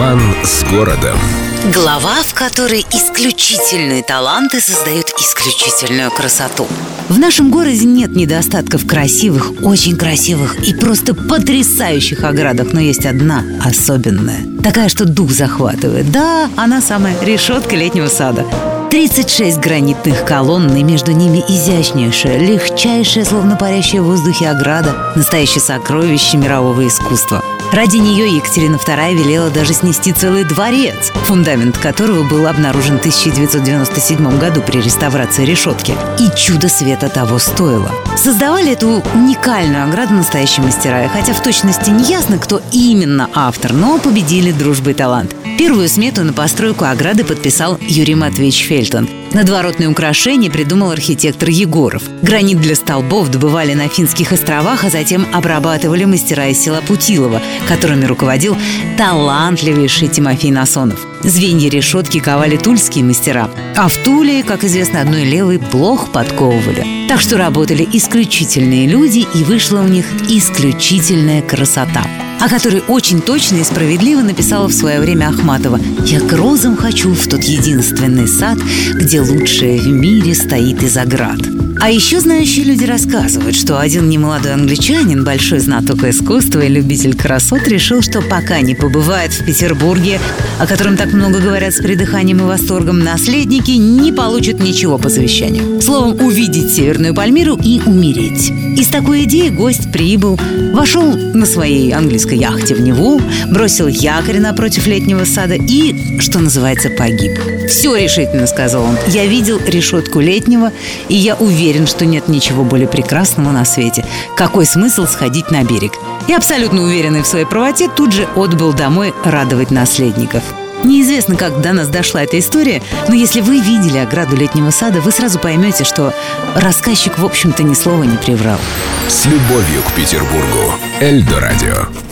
Роман с городом. Глава, в которой исключительные таланты создают исключительную красоту. В нашем городе нет недостатков красивых, очень красивых и просто потрясающих оградах, но есть одна особенная. Такая, что дух захватывает. Да, она самая решетка летнего сада. 36 гранитных колонн, и между ними изящнейшая, легчайшая, словно парящая в воздухе ограда, настоящее сокровище мирового искусства. Ради нее Екатерина II велела даже снести целый дворец, фундамент которого был обнаружен в 1997 году при реставрации решетки. И чудо света того стоило. Создавали эту уникальную ограду настоящие мастера, хотя в точности не ясно, кто именно автор, но победили дружба и талант. Первую смету на постройку ограды подписал Юрий Матвеевич Фельтон. Надворотные украшения придумал архитектор Егоров. Гранит для столбов добывали на Финских островах, а затем обрабатывали мастера из села Путилова, которыми руководил талантливейший Тимофей Насонов. Звенья решетки ковали тульские мастера, а в Туле, как известно, одной левой плохо подковывали. Так что работали исключительные люди, и вышла у них исключительная красота о которой очень точно и справедливо написала в свое время Ахматова «Я грозом хочу в тот единственный сад, где лучшее в мире стоит из оград». А еще знающие люди рассказывают, что один немолодой англичанин, большой знаток искусства и любитель красот, решил, что пока не побывает в Петербурге, о котором так много говорят с придыханием и восторгом, наследники не получат ничего по завещанию. Словом, увидеть Северную Пальмиру и умереть. И с такой идеей гость прибыл, вошел на своей английской яхте в Неву, бросил якорь напротив летнего сада и, что называется, погиб. «Все решительно», — сказал он. «Я видел решетку летнего, и я уверен, что нет ничего более прекрасного на свете. Какой смысл сходить на берег? И абсолютно уверенный в своей правоте тут же отбыл домой радовать наследников. Неизвестно, как до нас дошла эта история, но если вы видели ограду летнего сада, вы сразу поймете, что рассказчик, в общем-то, ни слова не приврал. С любовью к Петербургу. Эльдо радио.